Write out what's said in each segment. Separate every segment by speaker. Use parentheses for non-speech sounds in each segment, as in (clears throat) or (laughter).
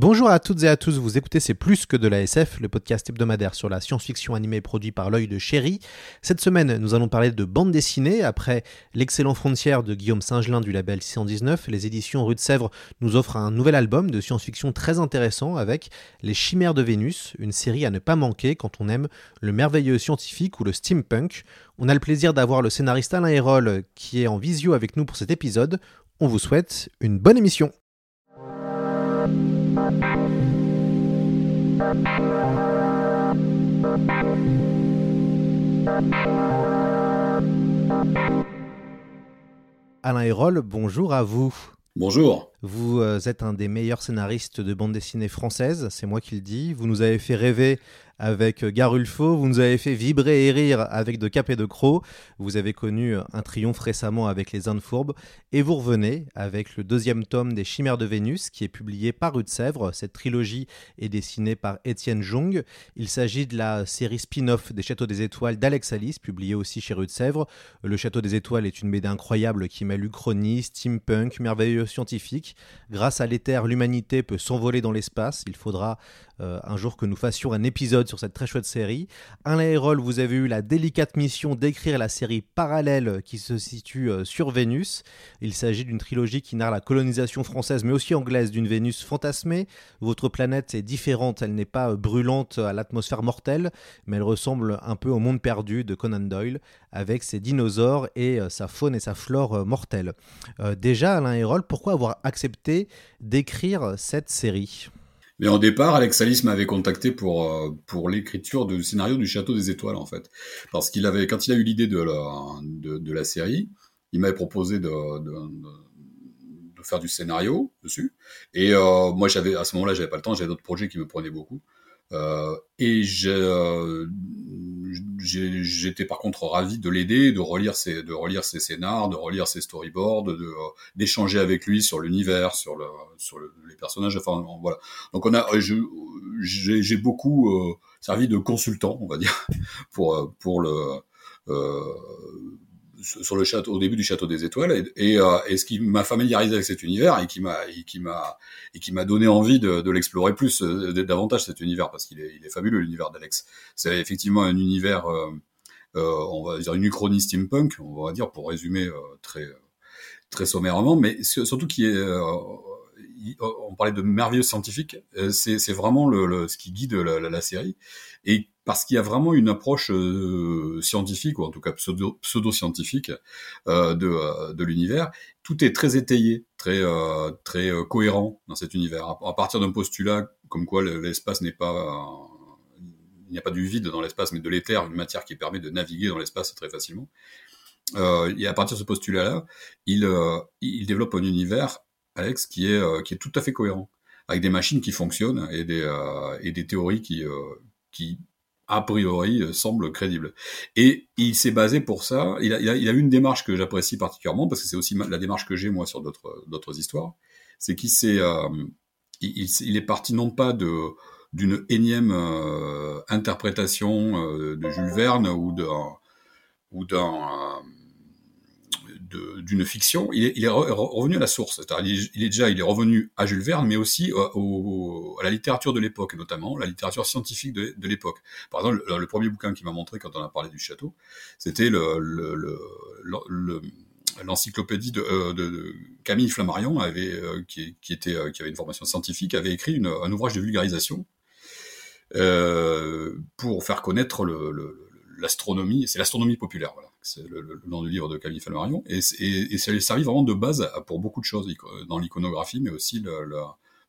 Speaker 1: Bonjour à toutes et à tous, vous écoutez C'est plus que de la SF, le podcast hebdomadaire sur la science-fiction animée produit par l'œil de chéri. Cette semaine, nous allons parler de bande dessinée. Après l'excellent Frontière de Guillaume Singelin du label 619, les éditions Rue de Sèvres nous offrent un nouvel album de science-fiction très intéressant avec Les Chimères de Vénus, une série à ne pas manquer quand on aime le merveilleux scientifique ou le steampunk. On a le plaisir d'avoir le scénariste Alain Hérol qui est en visio avec nous pour cet épisode. On vous souhaite une bonne émission. Alain Hérol, bonjour à vous.
Speaker 2: Bonjour.
Speaker 1: Vous euh, êtes un des meilleurs scénaristes de bande dessinée française, c'est moi qui le dis. Vous nous avez fait rêver avec Garulfo, vous nous avez fait vibrer et rire avec De Cap et de Croc, vous avez connu un triomphe récemment avec Les Indes Fourbes, et vous revenez avec le deuxième tome des Chimères de Vénus qui est publié par Rue de Sèvres. Cette trilogie est dessinée par Étienne Jong. Il s'agit de la série spin-off des Châteaux des Étoiles d'Alex Alice, publiée aussi chez Rue de Sèvres. Le Château des Étoiles est une BD incroyable qui mêle uchronie, steampunk, merveilleux scientifique. Grâce à l'éther, l'humanité peut s'envoler dans l'espace. Il faudra euh, un jour que nous fassions un épisode sur cette très chouette série. Alain Hérol, vous avez eu la délicate mission d'écrire la série parallèle qui se situe euh, sur Vénus. Il s'agit d'une trilogie qui narre la colonisation française mais aussi anglaise d'une Vénus fantasmée. Votre planète est différente, elle n'est pas euh, brûlante à l'atmosphère mortelle, mais elle ressemble un peu au monde perdu de Conan Doyle avec ses dinosaures et sa faune et sa flore mortelles. déjà, Alain Hérol, pourquoi avoir accepté d'écrire cette série?
Speaker 2: Mais au départ, Alex Alice m'avait contacté pour euh, pour l'écriture du scénario du Château des Étoiles en fait, parce qu'il avait quand il a eu l'idée de la série, il m'avait proposé de, faire du scénario dessus. Et euh, moi, j'avais à ce moment-là, j'avais pas le temps, j'avais d'autres projets qui me prenaient beaucoup. Euh, et euh, j'étais par contre ravi de l'aider, de relire ses, de relire ses scénars, de relire ses storyboards, euh, d'échanger avec lui sur l'univers, sur le, sur le, les personnages. Enfin voilà. Donc on a, j'ai beaucoup euh, servi de consultant, on va dire, (laughs) pour pour le euh, sur le château, au début du château des étoiles, et, et, euh, et ce qui m'a familiarisé avec cet univers et qui m'a et qui m'a et qui m'a donné envie de, de l'explorer plus, euh, davantage cet univers parce qu'il est, il est fabuleux l'univers d'Alex. C'est effectivement un univers, euh, on va dire une uchronie steampunk, on va dire pour résumer très très sommairement, mais surtout qui est on parlait de merveilleux scientifique, c'est vraiment ce qui guide la, série. Et parce qu'il y a vraiment une approche euh, scientifique, ou en tout cas pseudo-scientifique euh, de, euh, l'univers. Tout est très étayé, très, euh, cohérent dans cet univers. À, partir d'un postulat comme quoi l'espace n'est pas... il n'y a pas du vide dans l'espace, mais de l'éther, une matière qui permet de naviguer dans l'espace très facilement. et à partir de ce postulat-là, il développe un univers, Qui est, qui est tout à fait cohérent, avec des machines qui fonctionnent et des, et des théories qui, qui a priori euh, semble crédible. Et il s'est basé pour ça. Il a, il a, il une démarche que j'apprécie particulièrement parce que c'est aussi la démarche que j'ai moi sur d'autres histoires. C'est qu'il s'est euh, il, il, est parti non pas de d'une énième euh, interprétation euh, de Jules Verne ou d'un ou d'un d'une fiction, il est, revenu à la source. Il est, déjà, il est revenu à Jules Verne, mais aussi euh, à la littérature de l'époque, notamment la littérature scientifique de, l'époque. Par exemple, le, premier bouquin qui m'a montré quand on a parlé du château, c'était le, le, le l'encyclopédie de, euh, de, Camille Flammarion euh, qui, avait une formation scientifique avait écrit un ouvrage de vulgarisation pour faire connaître l'astronomie c'est l'astronomie populaire voilà c'est le, nom du livre de Camille Flammarion, et, ça servi vraiment de base pour beaucoup de choses, dans l'iconographie, mais aussi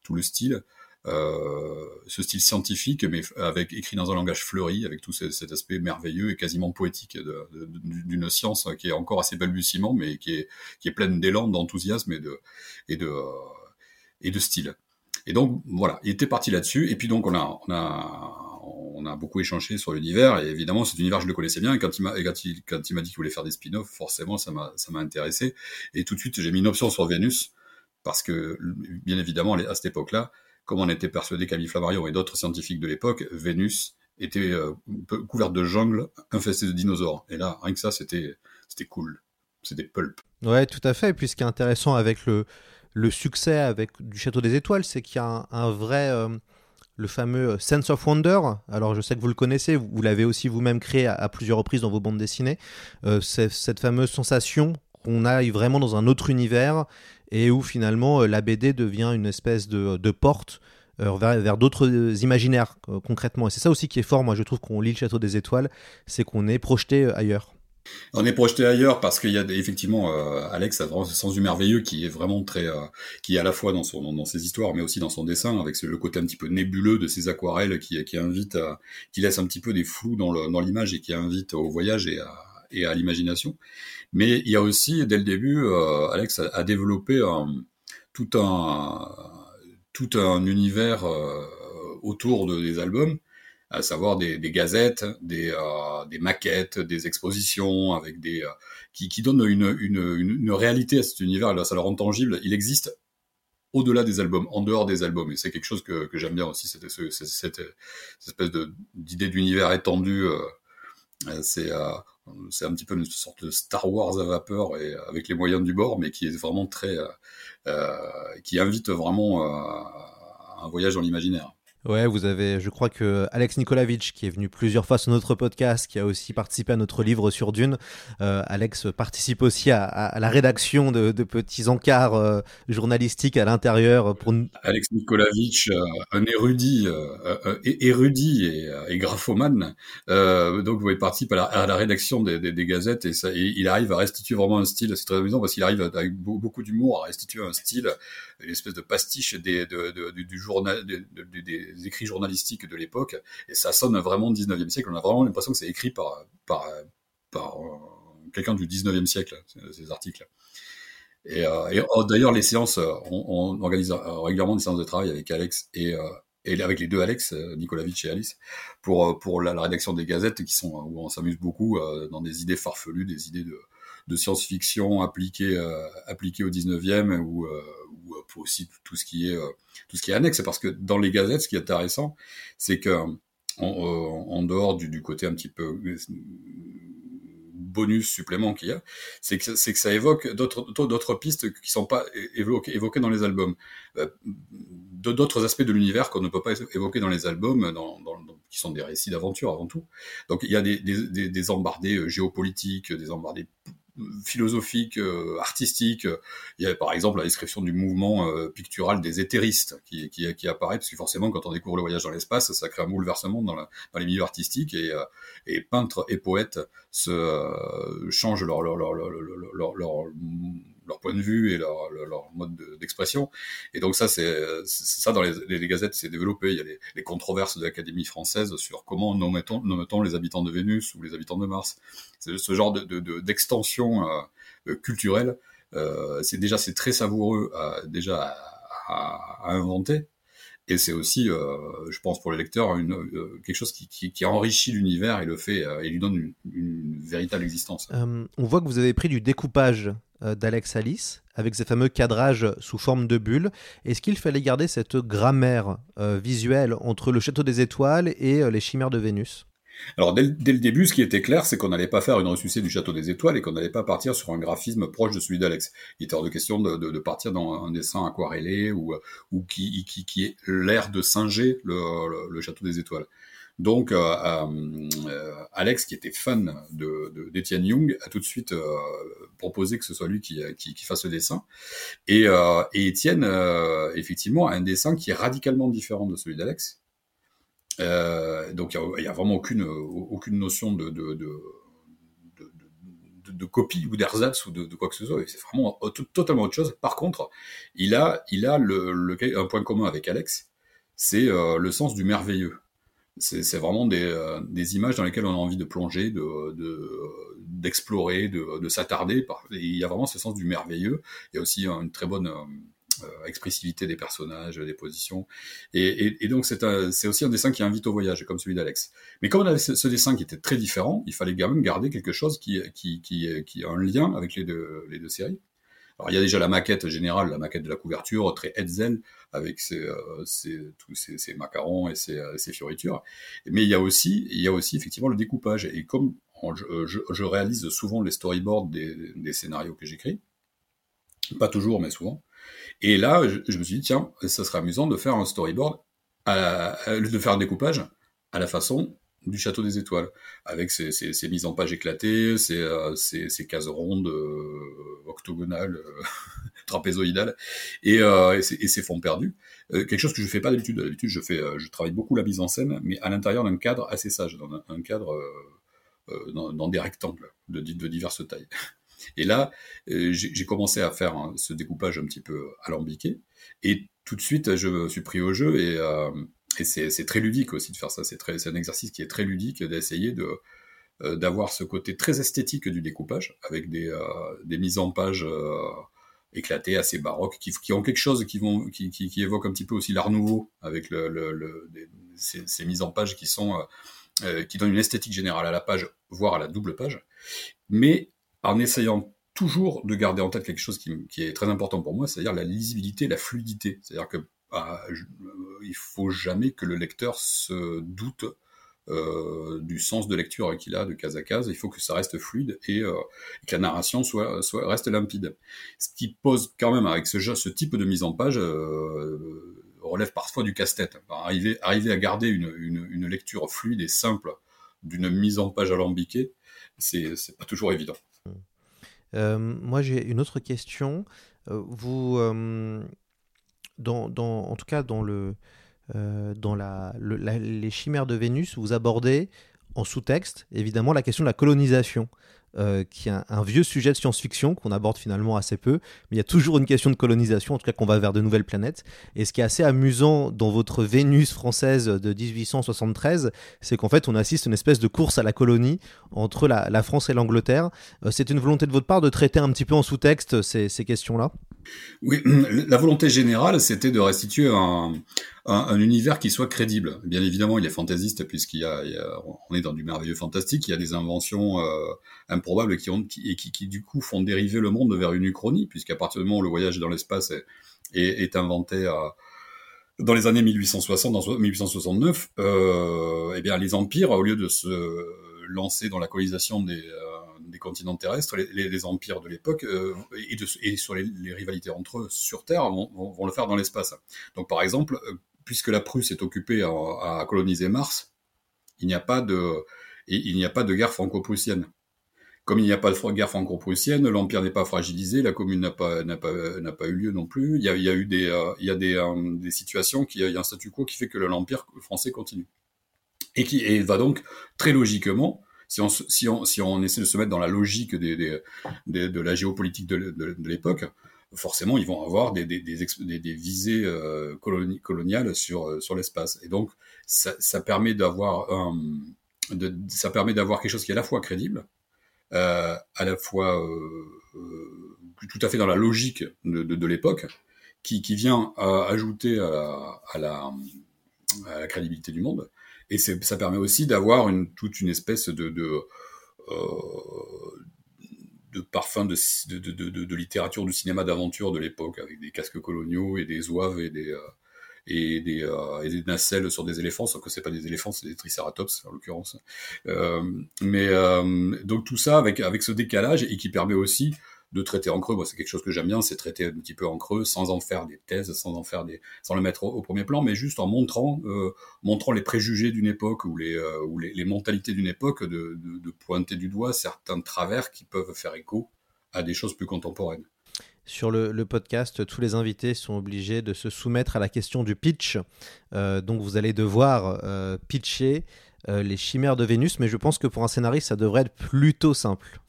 Speaker 2: tout le style, euh, ce style scientifique, mais écrit dans un langage fleuri, avec tout cet aspect merveilleux et quasiment poétique d'une science qui est encore assez balbutiement, mais qui est, pleine d'élan, d'enthousiasme et de, style. Et donc voilà, il était parti là-dessus. Et puis donc on a, on a beaucoup échangé sur l'univers. Et évidemment, cet univers je le connaissais bien. Et quand il m'a, quand il, quand il m'a dit qu'il voulait faire des spin-offs, forcément ça m'a, ça m'a intéressé. Et tout de suite j'ai mis une option sur Vénus parce que bien évidemment à cette époque-là, comme on était persuadé qu'Ami Flammarion et d'autres scientifiques de l'époque, Vénus était euh, couverte de jungle infestée de dinosaures. Et là, rien que ça, c'était c'était cool. C'était pulp.
Speaker 1: Ouais, tout à fait. Et puis ce qui est intéressant avec le, le succès avec du Château des Étoiles, c'est qu'il y a un, vrai... Euh, le fameux Sense of Wonder. Alors je sais que vous le connaissez, vous l'avez aussi vous-même créé à, plusieurs reprises dans vos bandes dessinées. Euh, cette fameuse sensation qu'on aille vraiment dans un autre univers et où finalement euh, la BD devient une espèce de, porte euh, vers, d'autres euh, imaginaires concrètement. Et c'est ça aussi qui est fort, moi je trouve qu'on lit le Château des Étoiles, c'est qu'on est projeté ailleurs.
Speaker 2: On est projeté ailleurs parce qu'il y a effectivement Alex a ce sens du merveilleux qui est vraiment très qui est à la fois dans son dans ses histoires mais aussi dans son dessin avec le côté un petit peu nébuleux de ses aquarelles qui invite à, qui laisse un petit peu des flous dans l'image et qui invite au voyage et à l'imagination. Mais il y a aussi, dès le début, euh, Alex a, développé tout un tout un univers euh, autour de, des albums, à savoir des, gazettes, des, euh, des, maquettes, des expositions, avec des qui, qui donnent une, une, une, réalité à cet univers. Là, ça le rend tangible. Il existe au-delà des albums, en dehors des albums. Et c'est quelque chose que, que j'aime bien aussi, cette, cette, espèce d'idée d'univers étendu. c'est c'est un petit peu une sorte de Star Wars à vapeur et avec les moyens du bord, mais qui est vraiment très, euh, euh qui invite vraiment euh, un voyage dans l'imaginaire.
Speaker 1: Ouais, vous avez, je crois que Alex Nikolavitch, qui est venu plusieurs fois sur notre podcast, qui a aussi participé à notre livre sur Dune, euh, Alex participe aussi à, à, la rédaction de, de petits encarts euh, journalistiques à l'intérieur. Pour...
Speaker 2: Alex Nikolavitch, euh, un érudit, euh, érudit et, et graphomane, donc il participe à la, à la rédaction des, des, des, gazettes et, ça, et il arrive à restituer vraiment un style, c'est très amusant parce qu'il arrive avec beaucoup d'humour à restituer un style une espèce de pastiche des, écrits journalistiques de l'époque, et ça sonne vraiment 19e siècle. On a vraiment l'impression que c'est écrit par, euh, quelqu'un du 19e siècle, ces articles. Et, euh, oh, d'ailleurs, les séances, on, on, organise régulièrement des séances de travail avec Alex et, euh, avec les deux Alex, Nikolavitch et Alice, pour, la, rédaction des gazettes où on s'amuse beaucoup dans des idées farfelues, des idées de, science-fiction appliquées, appliquées au 19e ou, ou aussi tout ce qui est euh, tout ce qui est annexe. Parce que dans les gazettes, ce qui est intéressant, c'est que en, dehors du, côté un petit peu euh, bonus supplément qu'il y a, c'est que, que ça évoque d'autres, pistes qui sont pas évoquées, dans les albums, euh, d'autres aspects de l'univers qu'on ne peut pas évoquer dans les albums, qui sont des récits d'aventure avant tout. Donc il y a des, des, des embardés géopolitiques, des embardés philosophique, euh, artistique. Il y a par exemple la description du mouvement euh, pictural des éthéristes qui, apparaît, parce que forcément, quand on découvre le voyage dans l'espace, ça crée un bouleversement dans, les milieux artistiques et, euh, peintres et poètes changent leur, leur point de vue et leur, mode d'expression. et donc ça, c'est ça dans les, gazettes, c'est développé. Il y a les, controverses de l'Académie française sur comment nomme-t-on nomme les habitants de Vénus ou les habitants de Mars. C'est ce genre d'extension de, de, euh, culturelle. Euh, c'est déjà c'est très savoureux à, déjà à, inventer. Et c'est aussi, euh, je pense, pour le lecteur, une, euh, quelque chose qui, enrichit l'univers et le fait et lui donne une, véritable existence.
Speaker 1: on voit que vous avez pris du découpage euh, d'Alex Alice, avec ces fameux cadrages sous forme de bulles. Est-ce qu'il fallait garder cette grammaire euh, visuelle entre le Château des Étoiles et euh, les Chimères de Vénus?
Speaker 2: Alors dès, le début, ce qui était clair, c'est qu'on n'allait pas faire une ressuscité du Château des Étoiles et qu'on n'allait pas partir sur un graphisme proche de celui d'Alex. Il était hors de question de, de, partir dans un dessin aquarellé ou, ou qui, qui, qui est l'air de singer le, Château des Étoiles. Donc, euh, euh, Alex, qui était fan de d'Étienne Young, a tout de suite euh, proposé que ce soit lui qui, qui, fasse le dessin. Et, et Étienne, effectivement, a un dessin qui est radicalement différent de celui d'Alex. Donc, il n'y a, vraiment aucune, aucune notion de, de, de copie ou d'ersatz ou de, quoi que ce soit. C'est vraiment totalement autre chose. Par contre, il a, il a le, le, un point commun avec Alex, c'est le sens du merveilleux. C'est vraiment des, des, images dans lesquelles on a envie de plonger, de, d'explorer, de, de s'attarder. Il y a vraiment ce sens du merveilleux. Il y a aussi une très bonne euh, expressivité des personnages, des positions. Et, donc c'est aussi un dessin qui invite au voyage, comme celui d'Alex. Mais comme on avait ce, dessin qui était très différent, il fallait quand même garder quelque chose qui, a un lien avec les deux, séries. Alors il y a déjà la maquette générale, la maquette de la couverture, très Hetzel, avec ses, euh, tous ses, macarons et ses, euh, fioritures. Mais il y a aussi, effectivement le découpage. Et comme je, réalise souvent les storyboards des scénarios que j'écris, pas toujours, mais souvent, et là, je, me suis dit, tiens, ça serait amusant de faire un storyboard, de faire un découpage à la façon du Château des Étoiles, avec ses, mises en page éclatées, ses, euh, cases rondes, euh, octogonales, euh, (laughs) trapézoïdales, et, et, ses, fonds perdus. quelque chose que je fais pas d'habitude. D'habitude, je je travaille beaucoup la mise en scène, mais à l'intérieur d'un cadre assez sage, dans cadre dans, des rectangles de diverses tailles. Et là, euh, j'ai commencé à faire hein, ce découpage un petit peu alambiqué. Et tout de suite, je me suis pris au jeu et, euh, c'est très ludique aussi de faire ça. C'est un exercice qui est très ludique d'essayer de euh, d'avoir ce côté très esthétique du découpage avec des, mises en page éclatées, assez baroques, qui, ont quelque chose qui, vont, évoque un petit peu aussi l'art nouveau avec ces, mises en page qui qui donnent une esthétique générale à la page, voire à la double page. Mais en essayant toujours de garder en tête quelque chose qui, est très important pour moi, c'est-à-dire la lisibilité, la fluidité. C'est-à-dire que bah, euh, il faut jamais que le lecteur se doute euh, du sens de lecture qu'il a de case à case. Il faut que ça reste fluide et, euh, que la narration soit, reste limpide. Ce qui pose quand même avec ce, type de mise en page relève parfois du casse-tête. Arriver, à garder une, une, une lecture fluide et simple d'une mise en page alambiquée, c'est pas toujours évident.
Speaker 1: Euh, moi, j'ai une autre question. Euh, vous, euh, dans, en tout cas, dans, le, dans la, les chimères de Vénus, vous abordez en sous-texte, évidemment, la question de la colonisation. Euh, qui est un, vieux sujet de science-fiction qu'on aborde finalement assez peu, mais il y a toujours une question de colonisation, en tout cas qu'on va vers de nouvelles planètes. Et ce qui est assez amusant dans votre Vénus française de 1873, c'est qu'en fait on assiste à une espèce de course à la colonie entre la, France et l'Angleterre. Euh, c'est une volonté de votre part de traiter un petit peu en sous-texte ces, ces questions-là?
Speaker 2: Oui, (clears throat) la volonté générale, c'était de restituer un, un, univers qui soit crédible. Bien évidemment, il est fantaisiste puisqu'il y, a, on est dans du merveilleux fantastique, il y a des inventions euh, improbables qui, ont, qui, du coup font dériver le monde vers une uchronie, puisqu'à partir du moment où le voyage dans l'espace est, inventé à, dans les années 1860, dans 1869, euh, eh bien les empires, au lieu de se lancer dans la colonisation des, euh, des continents terrestres, les, les, empires de l'époque euh, et, sur les, rivalités entre eux sur Terre vont, le faire dans l'espace. Donc par exemple, puisque la Prusse est occupée à, coloniser Mars, il n'y a pas de, il n'y a pas de guerre franco-prussienne. Comme il n'y a pas de guerre franco-prussienne, l'empire n'est pas fragilisé, la commune n'a pas n'a pas n'a pas eu lieu non plus. Il y a, eu des euh, il y a des, euh, des situations qui il y a un statu quo qui fait que l'empire français continue et qui et va donc très logiquement si on, si, on, si on essaie de se mettre dans la logique de la géopolitique de, l'époque, forcément, ils vont avoir des, des, des, des visées euh, coloniales sur, euh, sur l'espace. Et donc, ça, permet d'avoir quelque chose qui est à la fois crédible, euh, à la fois tout à fait dans la logique de, l'époque, qui, qui vient ajouter à la crédibilité du monde. Et ça permet aussi d'avoir toute une espèce euh, de parfums de, de, de, littérature du cinéma d'aventure de l'époque, avec des casques coloniaux et des des, euh, euh, et des nacelles sur des éléphants, sauf que c'est pas des éléphants, c'est des triceratops en l'occurrence. Mais donc tout ça avec, avec ce décalage et qui permet aussi de traiter en creux. Moi, c'est quelque chose que j'aime bien, c'est traiter un petit peu en creux, sans en faire des thèses, sans en faire des, sans le mettre au, premier plan, mais juste en montrant, euh, montrant les préjugés d'une époque ou les, euh, ou les, mentalités d'une époque, de, pointer du doigt certains travers qui peuvent faire écho à des choses plus contemporaines.
Speaker 1: Sur le, podcast, tous les invités sont obligés de se soumettre à la question du pitch. Euh, donc vous allez devoir pitcher les chimères de Vénus, mais je pense que pour un scénariste, ça devrait être plutôt simple.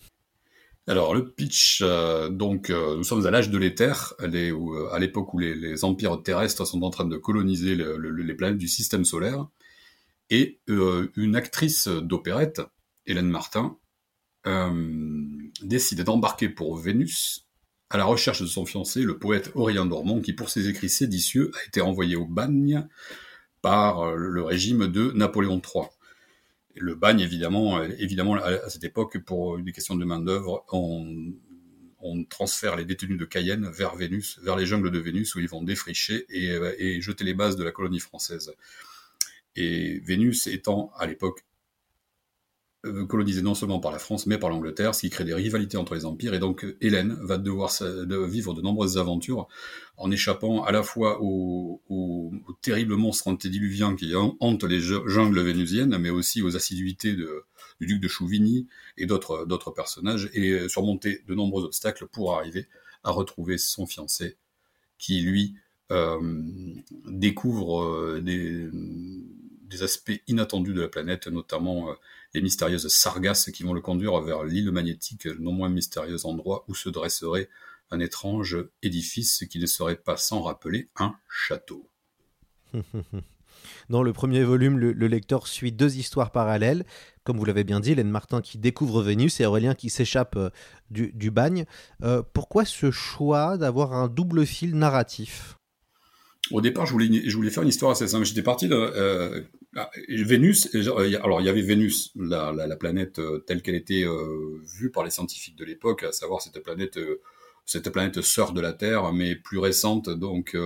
Speaker 2: Alors le pitch, euh, donc euh, nous sommes à l'âge de l'éther, euh, à l'époque où les, empires terrestres sont en train de coloniser le- le- les planètes du système solaire, et une actrice d'opérette, Hélène Martin, décide d'embarquer pour Vénus à la recherche de son fiancé, le poète Aurélien Dormont, qui pour ses écrits séditieux a été envoyé au bagne par le régime de Napoléon III. Le bagne, évidemment, euh, évidemment, à cette époque, pour des questions de main-d'œuvre, on, on transfère les détenus de Cayenne vers Vénus, vers les jungles de Vénus, où ils vont défricher et, euh, et jeter les bases de la colonie française. Et Vénus étant, à l'époque, euh, colonisée non seulement par la France, mais par l'Angleterre, ce qui crée des rivalités entre les empires. Et donc, Hélène va devoir vivre de nombreuses aventures en échappant à la fois aux, aux- aux terribles monstres antédiluviens qui han- hantent les ju- jungles vénusiennes, mais aussi aux assiduités de, du duc de Chouvigny et d'autres d'autres personnages, et surmonter de nombreux obstacles pour arriver à retrouver son fiancé, qui lui euh, découvre euh, des, des aspects inattendus de la planète, notamment euh, les mystérieuses sargasses qui vont le conduire vers l'île magnétique, non moins mystérieux endroit où se dresserait un étrange édifice qui ne serait pas sans rappeler un château. (laughs)
Speaker 1: Dans le premier volume, le, le lecteur suit deux histoires parallèles. Comme vous l'avez bien dit, Hélène Martin qui découvre Vénus et Aurélien qui s'échappe euh, du, du bagne. Euh, pourquoi ce choix d'avoir un double fil narratif?
Speaker 2: Au départ, je voulais, faire une histoire assez simple. J'étais parti de euh, ah, Vénus. Alors, il y avait Vénus, la, la, la planète euh, telle qu'elle était euh, vue par les scientifiques de l'époque, à savoir cette planète, sœur de la Terre, mais plus récente, donc,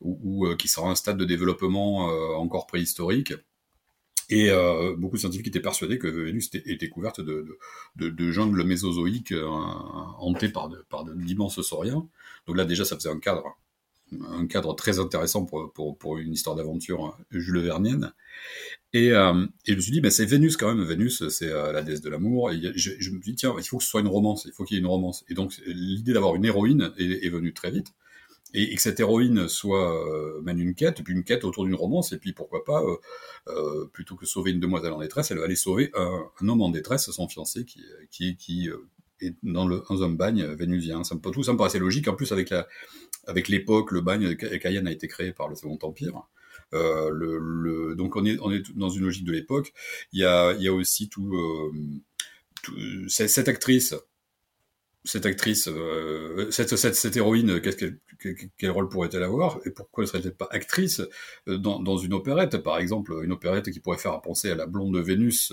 Speaker 2: ou, qui sera un stade de développement encore préhistorique. Et beaucoup de scientifiques étaient persuadés que Vénus était, couverte de, jungles mésozoïques hantés par, de, par d'immenses sauriens. Donc là, déjà, ça faisait un cadre un cadre très intéressant pour, pour, pour une histoire d'aventure Jules Vernienne. Et, euh, et je me suis dit, bah, c'est Vénus quand même. Vénus, c'est euh, la déesse de l'amour. Et je, je me dit, tiens, il faut que ce soit une romance. Il faut qu'il y ait une romance. Et donc, l'idée d'avoir une héroïne est, venue très vite. Et, que cette héroïne soit euh, mène une quête, puis une quête autour d'une romance, et puis pourquoi pas, euh, euh, plutôt que sauver une demoiselle en détresse, elle va aller sauver un, homme en détresse, son fiancé, qui, qui, qui euh, est dans, le, un bagne vénusien. Ça me, tout ça me paraissait logique. En plus, avec la, avec l'époque, le bagne de Cayenne a été créé par le Second Empire. Euh, donc on est, dans une logique de l'époque. Il y a, aussi tout, euh, cette, actrice, cette actrice, euh, cette, héroïne, quel, rôle pourrait-elle avoir et pourquoi ne serait-elle pas actrice dans, une opérette, par exemple, une opérette qui pourrait faire penser à la blonde Vénus,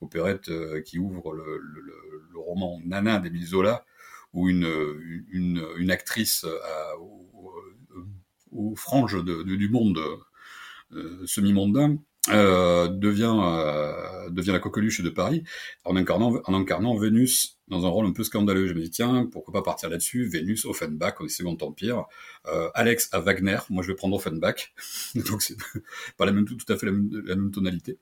Speaker 2: opérette qui ouvre le roman Nana d'Émile Zola, où une, une, actrice à, aux, franges de, de, du monde euh, semi-mondain euh, devient, euh, devient la coqueluche de Paris en incarnant, en incarnant Vénus dans un rôle un peu scandaleux. Je me dis, tiens, pourquoi pas partir là-dessus? Vénus, Offenbach, au Second Empire. Euh, Alex à Wagner, moi je vais prendre Offenbach. (laughs) Donc c'est pas la même, tout à fait la même, la même tonalité.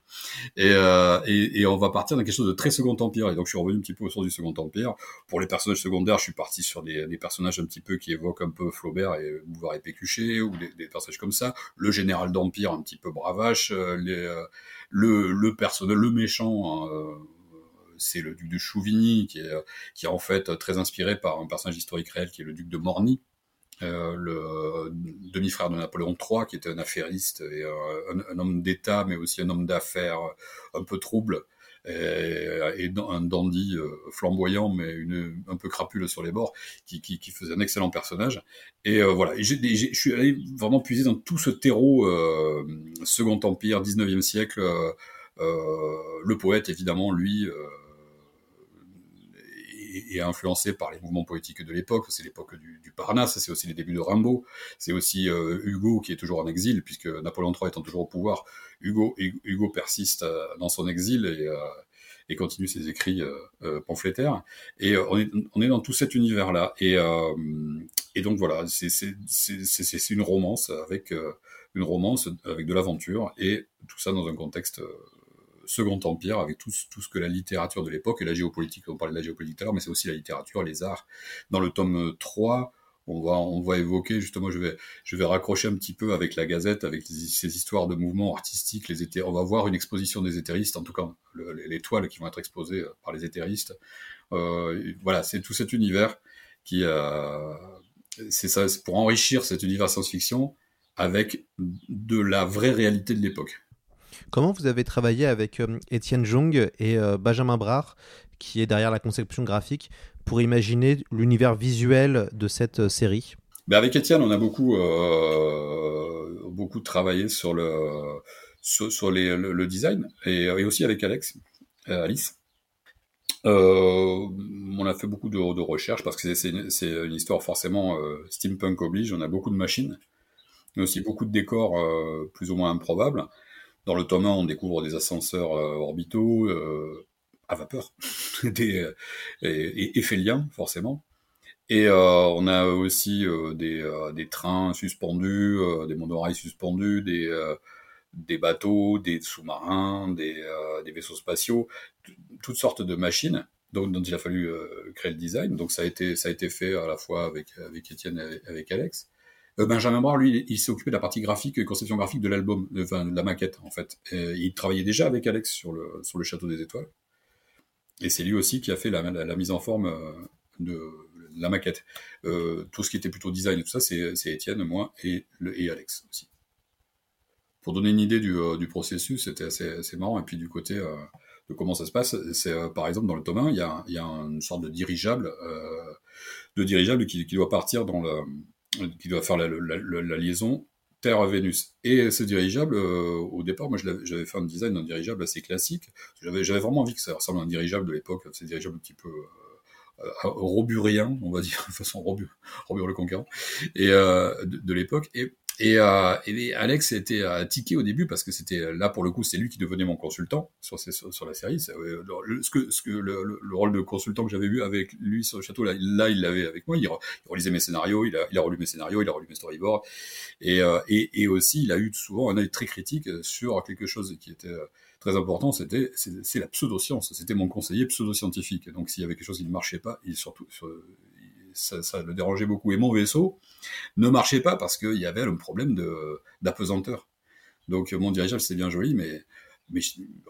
Speaker 2: Et, euh, et, et, on va partir dans quelque chose de très Second Empire. Et donc je suis revenu un petit peu au sens du Second Empire. Pour les personnages secondaires, je suis parti sur des, des personnages un petit peu qui évoquent un peu Flaubert et Bouvard et Pécuchet, ou des, des, personnages comme ça. Le général d'Empire, un petit peu bravache. Les, euh, le, le personnage, le méchant... Euh, c'est le duc de Chouvigny, qui est, qui est en fait très inspiré par un personnage historique réel qui est le duc de Morny, euh, le demi-frère de Napoléon III, qui était un affairiste et euh, un, homme d'État, mais aussi un homme d'affaires un peu trouble, et, un dandy euh, flamboyant, mais une, un peu crapule sur les bords, qui, qui, faisait un excellent personnage. Et voilà, je suis allé vraiment puiser dans tout ce terreau Second Empire, 19e siècle. le poète, évidemment, lui et influencé par les mouvements poétiques de l'époque. C'est l'époque du, du, Parnasse, c'est aussi les débuts de Rimbaud, c'est aussi euh, Hugo qui est toujours en exil, puisque Napoléon III étant toujours au pouvoir, Hugo, Hugo persiste euh, dans son exil et, euh, et continue ses écrits euh, pamphlétaires. Et on est, on, est, dans tout cet univers-là. Et, et donc voilà, c'est une romance avec une romance avec de l'aventure et tout ça dans un contexte Second Empire, avec tout, ce que la littérature de l'époque et la géopolitique, on parlait de la géopolitique tout à l'heure, mais c'est aussi la littérature, les arts. Dans le tome 3, on va, on va évoquer, justement, je vais, je vais raccrocher un petit peu avec la Gazette, avec ces histoires de mouvements artistiques, les éthé on va voir une exposition des éthéristes, en tout cas le, les, les, toiles qui vont être exposées par les éthéristes. Euh, voilà, c'est tout cet univers qui, euh, c'est ça, pour enrichir cet univers science-fiction avec de la vraie réalité de l'époque.
Speaker 1: Comment vous avez travaillé avec euh, Étienne Jong et euh, Benjamin Brard, qui est derrière la conception graphique, pour imaginer l'univers visuel de cette euh, série?
Speaker 2: Ben Avec Étienne, on a beaucoup, travaillé sur le, design, et, aussi avec Alex, Alice. On a fait beaucoup de, recherches parce que c'est une, histoire forcément steampunk oblige. On a beaucoup de machines, mais aussi beaucoup de décors plus ou moins improbables. Dans le tome 1, on découvre des ascenseurs euh, orbitaux euh, à vapeur, (laughs) des, et, éphéliens forcément. Et on a aussi des, trains suspendus, des monorails suspendus, des bateaux, des sous-marins, des, euh, vaisseaux spatiaux, toutes sortes de machines dont, il a fallu euh, créer le design. Donc ça a été ça a été fait à la fois avec avec Étienne et avec Alex. Euh, Benjamin Brard, lui, il, s'est occupé de la partie graphique, conception graphique de l'album, enfin de la maquette en fait. Et il travaillait déjà avec Alex sur le sur le château des étoiles. Et c'est lui aussi qui a fait la, mise en forme euh, de la maquette. Euh, tout ce qui était plutôt design et tout ça, c'est Étienne, moi et, et Alex aussi pour donner une idée du, du processus, c'était assez, assez, marrant. Et puis du côté de comment ça se passe, c'est par exemple dans le tome 1, il y a, y a une sorte de dirigeable, de dirigeable qui, qui, doit partir dans le, qui doit faire la, liaison Terre-Vénus. Et ce dirigeable, euh, au départ, moi j'avais fait un design d'un dirigeable assez classique. J'avais vraiment envie que ça ressemble à un dirigeable de l'époque, ces dirigeables un petit peu euh, roburien, on va dire, (laughs) de façon Robur, Robur le conquérant, et euh, de, de l'époque. Et et, euh, et, Alex était à tiquer au début parce que c'était là pour le coup c'est lui qui devenait mon consultant sur, sur, la série. Euh, le, ce que, ce que le, le, rôle de consultant que j'avais vu avec lui sur le château là, là il l'avait avec moi. Il, relisait mes scénarios, il a, il a relu mes scénarios, il a relu mes storyboards et, euh, et, aussi il a eu souvent un œil très critique sur quelque chose qui était euh, très important. C'était c'est la pseudoscience. C'était mon conseiller pseudo-scientifique. Donc s'il y avait quelque chose qui ne marchait pas, il surtout ça, le dérangeait beaucoup. Et mon vaisseau ne marchait pas parce qu'il y avait le problème de d'apesanteur. Donc mon dirigeable c'est bien joli, mais mais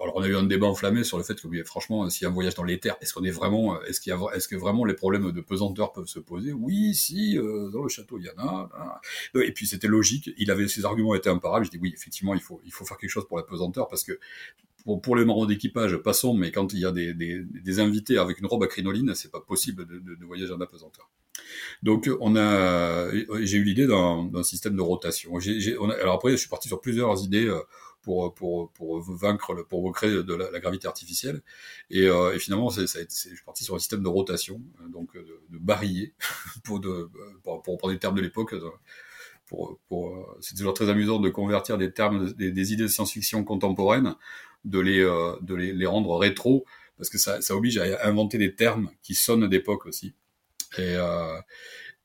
Speaker 2: alors on a eu un débat enflammé sur le fait que franchement s'il y a un voyage dans l'éther est-ce qu'on est vraiment est-ce qu'il est-ce que vraiment les problèmes de pesanteur peuvent se poser? Oui si euh, dans le château il y en a et puis c'était logique il avait ses arguments étaient imparables je dis oui effectivement il faut il faut faire quelque chose pour la pesanteur parce que pour, les membres d'équipage, passons, mais quand il y a des, invités avec une robe à crinoline, c'est pas possible de, voyager en apesanteur. Donc, on a, j'ai eu l'idée d'un système de rotation. Alors après, je suis parti sur plusieurs idées euh, pour pour vaincre, pour recréer de la, gravité artificielle. Et, euh, finalement, je suis parti sur un système de rotation, euh, donc de, de barillet, (laughs) pour de pour, pour prendre les termes de l'époque. Pour, pour, c'est toujours très amusant de convertir des termes, des, des idées de science-fiction contemporaines de les, euh, de les, les, rendre rétro, parce que ça, ça oblige à inventer des termes qui sonnent d'époque aussi. Et, euh,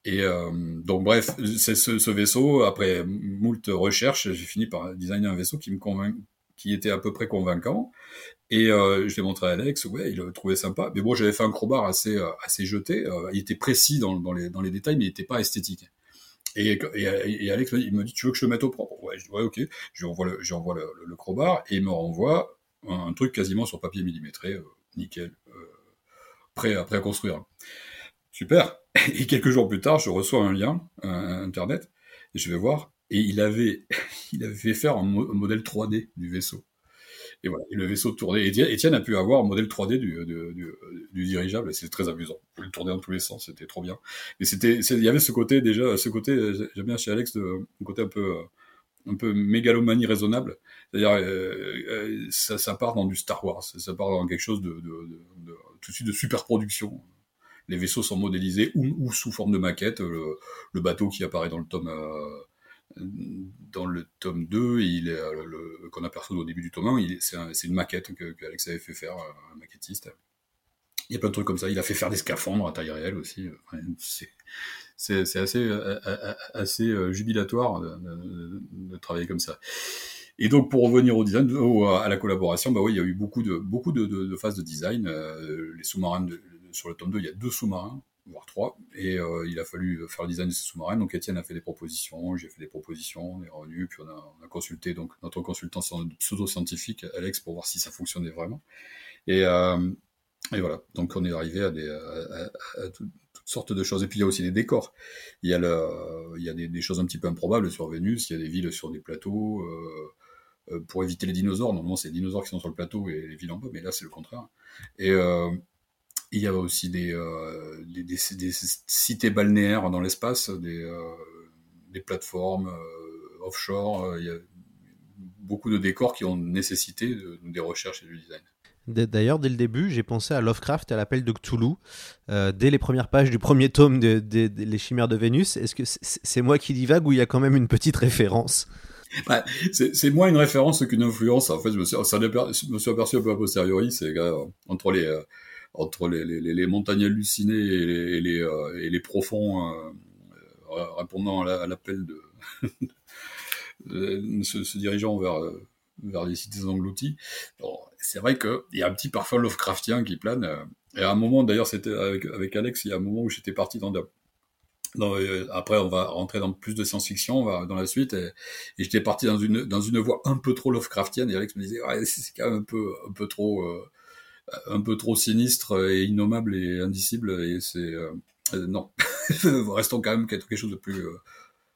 Speaker 2: et euh, donc bref, c'est ce, ce, vaisseau, après moult recherches, j'ai fini par designer un vaisseau qui me convainc, qui était à peu près convaincant. Et euh, je l'ai montré à Alex, ouais, il le trouvait sympa. Mais bon, j'avais fait un crowbar assez, euh, assez jeté. Euh, il était précis dans, dans, les, dans les détails, mais il n'était pas esthétique. Et, Alex, me dit, tu veux que je le mette au propre? Ouais, je ok. Je lui envoie le, je crowbar et il me renvoie un, truc quasiment sur papier millimétré, euh, nickel, euh, prêt, à, construire. Super. (laughs) Et quelques jours plus tard, je reçois un lien, un, Internet, et je vais voir, et il avait, (laughs) il avait fait faire un modèle 3D du vaisseau. Et voilà, et le vaisseau tournait. Et Étienne a pu avoir un modèle 3D du, du, du, dirigeable, et c'est très amusant. On le tourner dans tous les sens, c'était trop bien. Mais c'était, il y avait ce côté déjà, ce côté, j'aime bien chez Alex, de, un côté un peu, un peu mégalomanie raisonnable. C'est-à-dire, euh, euh, ça, part dans du Star Wars, ça part dans quelque chose de, de, de, tout de suite de super production. Les vaisseaux sont modélisés ou, ou sous forme de maquette. Le, bateau qui apparaît dans le tome euh, dans le tome 2, il est, euh, qu'on aperçoit au début du tome 1, c'est, un, c'est une maquette que, Alex avait fait faire, euh, un maquettiste. Il y a plein de trucs comme ça. Il a fait faire des scaphandres à taille réelle aussi. C'est, assez, euh, jubilatoire de, travailler comme ça. Et donc pour revenir au design, au, à la collaboration, bah oui, il y a eu beaucoup de phases de design. Les sous-marins sur le tome 2, il y a deux sous-marins voire trois, et euh, il a fallu faire le design de sous-marins. Donc Étienne a fait des propositions, j'ai fait des propositions, on est revenu, puis on a, on a consulté donc notre consultant pseudo-scientifique, Alex, pour voir si ça fonctionnait vraiment. Et, euh, Et voilà, donc on est arrivé à, des, toutes sortes de choses. Et puis il y a aussi des décors. Il y a, le, il y a des, choses un petit peu improbables sur Vénus, il y a des villes sur des plateaux. Euh, pour éviter les dinosaures, normalement c'est les dinosaures qui sont sur le plateau et les villes en bas, mais là c'est le contraire. Et il y a aussi des, euh, des, des, des, cités balnéaires dans l'espace, des, euh, des plateformes euh, offshore. Il y a beaucoup de décors qui ont nécessité des recherches et du design.
Speaker 1: D'ailleurs, dès le début, j'ai pensé à Lovecraft et à l'appel de Cthulhu. Dès les premières pages du premier tome des de, de, Les Chimères de Vénus, est-ce que c'est moi qui divague ou il y a quand même une petite référence?
Speaker 2: Bah, C'est moins une référence qu'une influence. En fait, je me suis, ça, je me suis aperçu un peu a posteriori. C'est entre les entre les, montagnes hallucinées et les, euh, et les profonds répondant à l'appel de (laughs) se, dirigeant vers vers les cités englouties. c'est vrai qu'il y a un petit parfum Lovecraftien qui plane. Euh, et à un moment, d'ailleurs, c'était avec, avec Alex, il y a un moment où j'étais parti dans, de, euh, après, on va rentrer dans plus de science-fiction dans la suite, et, j'étais parti dans une dans une voie un peu trop Lovecraftienne. Et Alex me disait, ouais, c'est quand même un peu un peu trop euh, un peu trop sinistre et innommable et indicible. Et c'est euh, non, (laughs) restons quand même quelque chose de plus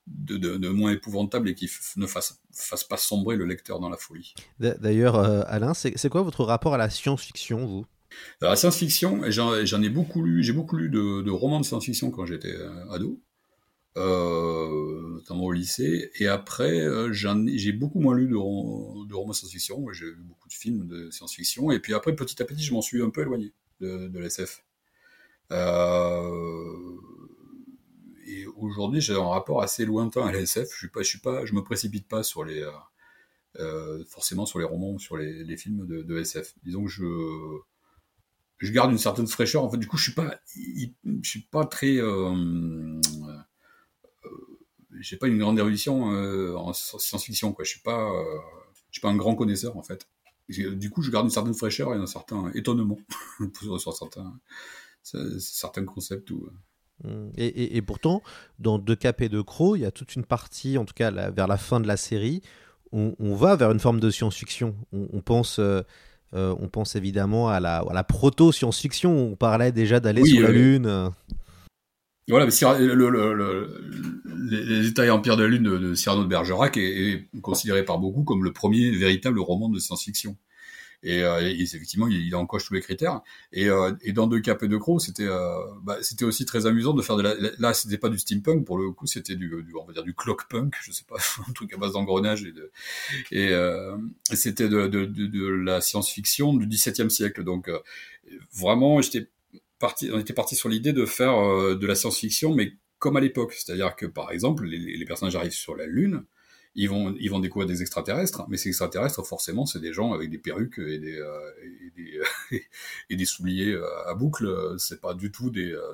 Speaker 2: de, de, de, moins épouvantable et qui ne fasse, fasse pas sombrer le lecteur dans la folie.
Speaker 1: D'ailleurs, euh, Alain, c'est quoi votre rapport à la science-fiction, vous?
Speaker 2: Alors, La science-fiction, j'en ai beaucoup lu, j'ai beaucoup lu de, de romans de science-fiction quand j'étais euh, ado, euh, notamment au lycée, et après, euh, j'ai beaucoup moins lu de, de romans science-fiction, j'ai vu beaucoup de films de science-fiction, et puis après, petit à petit, je m'en suis un peu éloigné de, l'SF. Euh, et aujourd'hui, j'ai un rapport assez lointain à la SF. Je je me précipite pas euh, euh forcément sur les romans, sur les, films de, de, SF. Disons que je, garde une certaine fraîcheur. En fait, du coup, je suis pas, je suis pas très, euh, euh, j'ai pas une grande érudition euh, en science-fiction. Quoi, je suis pas, euh, je suis pas un grand connaisseur en fait. Du coup, je garde une certaine fraîcheur et un certain étonnement (laughs) sur certains, certains concepts ou.
Speaker 1: Mmh. Et, et, et, pourtant, dans Deux Cap et Deux Crocs, il y a toute une partie, en tout cas la, vers la fin de la série, où on va vers une forme de science-fiction. On, on, pense, euh, euh, on pense évidemment à la, la proto-science-fiction. On parlait déjà d'aller oui, sur la Lune.
Speaker 2: Voilà, mais le, le, le, les États et Empires de la Lune de, Cyrano de Bergerac est, est, considéré par beaucoup comme le premier véritable roman de science-fiction. Et, euh, effectivement, il, il encoche tous les critères. Et, euh, et dans Deux Cap et Deux Crocs, c'était euh, bah, c'était aussi très amusant de faire de la. Là, c'était pas du steampunk pour le coup, c'était du, du, on va dire du clockpunk, je sais pas, (laughs) un truc à base d'engrenage et de et, euh, c'était de, de, de, de, la science-fiction du XVIIe siècle. Donc euh, vraiment, j'étais on était parti sur l'idée de faire euh, de la science-fiction, mais comme à l'époque, c'est-à-dire que par exemple, les, personnages arrivent sur la Lune ils vont ils vont découvrir des extraterrestres, mais ces extraterrestres forcément c'est des gens avec des perruques et des euh, et des, (laughs) souliers euh, à boucles. C'est pas du tout des, euh,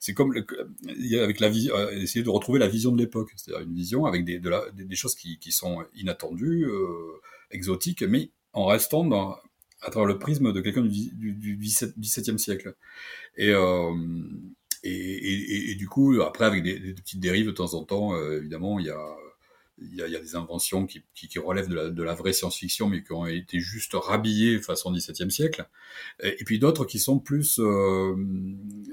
Speaker 2: c'est comme avec la vie, essayer de retrouver la vision de l'époque, c'est-à-dire une vision avec des, des, choses qui, qui sont inattendues, euh, exotiques, mais en restant dans, à travers le prisme de quelqu'un du, du, du 17e siècle. Et, euh, et, et, et, du coup, après, avec des, des, petites dérives de temps en temps, euh, évidemment, il y a il y a, y a des inventions qui, qui, qui relèvent de la, de la vraie science-fiction, mais qui ont été juste rhabillées façon XVIIe siècle, et, puis d'autres qui sont plus euh,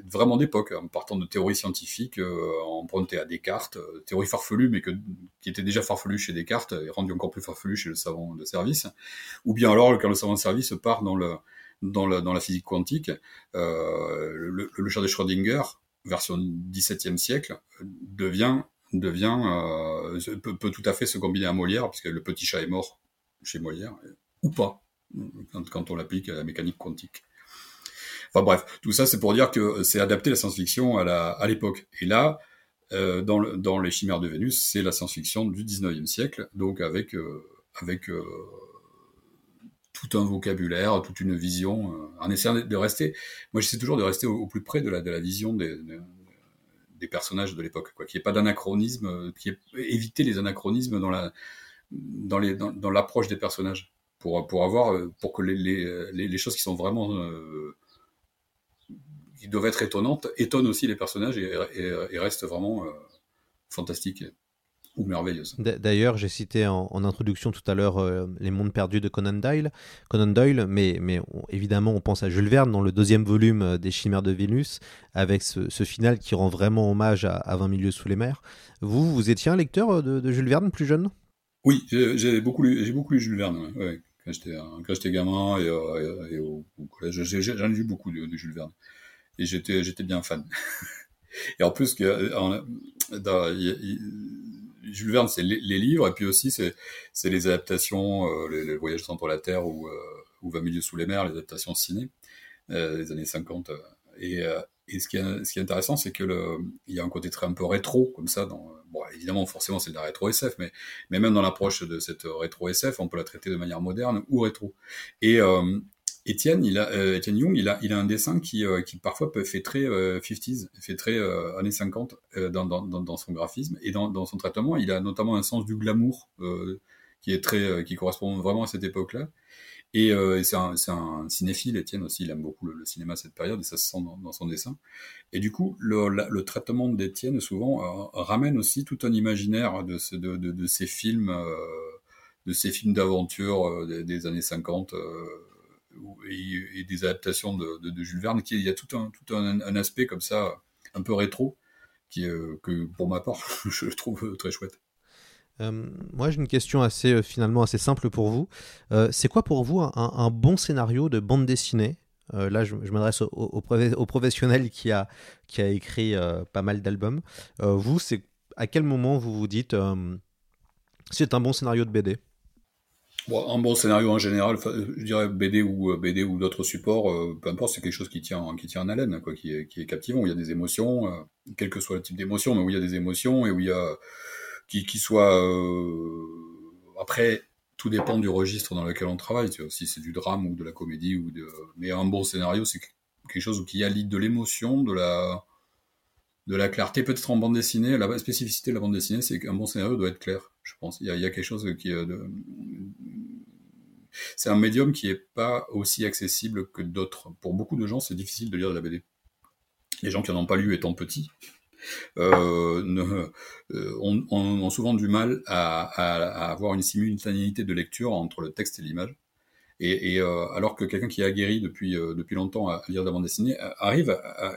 Speaker 2: vraiment d'époque, en partant de théories scientifiques euh, empruntées à Descartes, euh, théories farfelues, mais que, qui étaient déjà farfelues chez Descartes, et rendues encore plus farfelues chez le savant de service, ou bien alors quand le savant de service part dans, le, dans, le, dans la physique quantique, euh, le, le chat de Schrödinger, version XVIIe siècle, devient devient euh, peut, peut, tout à fait se combiner à Molière, puisque le petit chat est mort chez Molière, ou pas, quand, on l'applique à la mécanique quantique. Enfin bref, tout ça c'est pour dire que c'est adapté la science-fiction à l'époque. Et là, euh, dans, le, dans les chimères de Vénus, c'est la science-fiction du 19e siècle, donc avec euh, avec euh, tout un vocabulaire, toute une vision, euh, en essayant de rester. Moi, j'essaie toujours de rester au, plus près de la vision des des personnages de l'époque, quoi, qu'il n'y ait pas d'anachronisme, euh, qui éviter les anachronismes dans la dans les dans, l'approche des personnages pour pour avoir euh, pour que les les, les choses qui sont vraiment euh, qui doivent être étonnantes étonnent aussi les personnages et restent vraiment euh, fantastiques. Ou merveilleuse.
Speaker 1: D'ailleurs, j'ai cité en, introduction tout à l'heure euh, Les Mondes Perdus de Conan Doyle, Conan Doyle mais, mais évidemment, on pense à Jules Verne dans le deuxième volume euh, des Chimères de Vénus, avec ce, final qui rend vraiment hommage à, 20 milieux sous les mers. Vous, vous étiez un lecteur euh, de, Jules Verne plus jeune?
Speaker 2: Oui, j'ai beaucoup, lu, beaucoup lu Jules Verne quand j'étais gamin et, au, collège. J'en ai lu beaucoup de, Jules Verne et j'étais bien fan. (laughs) et en plus, que, dans, Jules Verne, c'est les, livres, et puis aussi c'est les adaptations, euh, les, voyages entre la Terre ou, euh, ou 20 milieux sous les mers, les adaptations ciné euh, des années 50. Euh, et, ce qui est intéressant, c'est que il y a un côté très un peu rétro comme ça. Évidemment, forcément, c'est de la rétro SF, mais mais même dans l'approche de cette rétro SF, on peut la traiter de manière moderne ou rétro. Et Étienne, il a, euh, Étienne Young, il a, il a un dessin qui, euh, qui parfois peut fait très 50s, euh, fait très années 50 dans, dans, dans, son graphisme et dans, dans son traitement. Il a notamment un sens du glamour qui est très, qui correspond vraiment à cette époque-là. Et, c'est un, un, cinéphile, Étienne aussi, il aime beaucoup le, cinéma à cette période et ça se sent dans, son dessin. Et du coup, le, le traitement d'Étienne souvent ramène aussi tout un imaginaire de, ce, de, de, ces films, de ces films d'aventure des, des, années 50 et, des adaptations de, de, Jules Verne, qui, il y a tout un, tout un, aspect comme ça, un peu rétro, qui, euh, que pour ma part, (laughs) je trouve très chouette.
Speaker 1: Euh, moi, j'ai une question assez euh, finalement assez simple pour vous. c'est quoi pour vous un, bon scénario de bande dessinée? Là, je, m'adresse au, au, professionnel qui a, qui a écrit pas mal d'albums. vous, c'est à quel moment vous vous dites c'est un bon scénario de BD
Speaker 2: un bon scénario en général, je dirais BD ou euh, BD ou d'autres supports, euh, peu importe, c'est quelque chose qui tient qui tient en haleine, quoi, qui est, qui est captivant. Où il y a des émotions, euh, quel que soit le type d'émotion, mais où il y a des émotions et où il y a qui, qui soit après tout dépend du registre dans lequel on travaille. Tu vois, si c'est du drame ou de la comédie ou de, mais un bon scénario, c'est quelque chose qui allie de l'émotion, de la de la clarté, peut-être en bande dessinée. La spécificité de la bande dessinée, c'est qu'un bon scénario doit être clair, je pense. Il y a, quelque chose qui est de... C'est un médium qui est pas aussi accessible que d'autres. Pour beaucoup de gens, c'est difficile de lire de la BD. Les gens qui n'en ont pas lu étant petits euh, euh, ont, souvent du mal à avoir une simultanéité de lecture entre le texte et l'image. Et, euh, alors que quelqu'un qui est aguerri depuis, euh, depuis longtemps à lire de la bande dessinée euh, arrive à,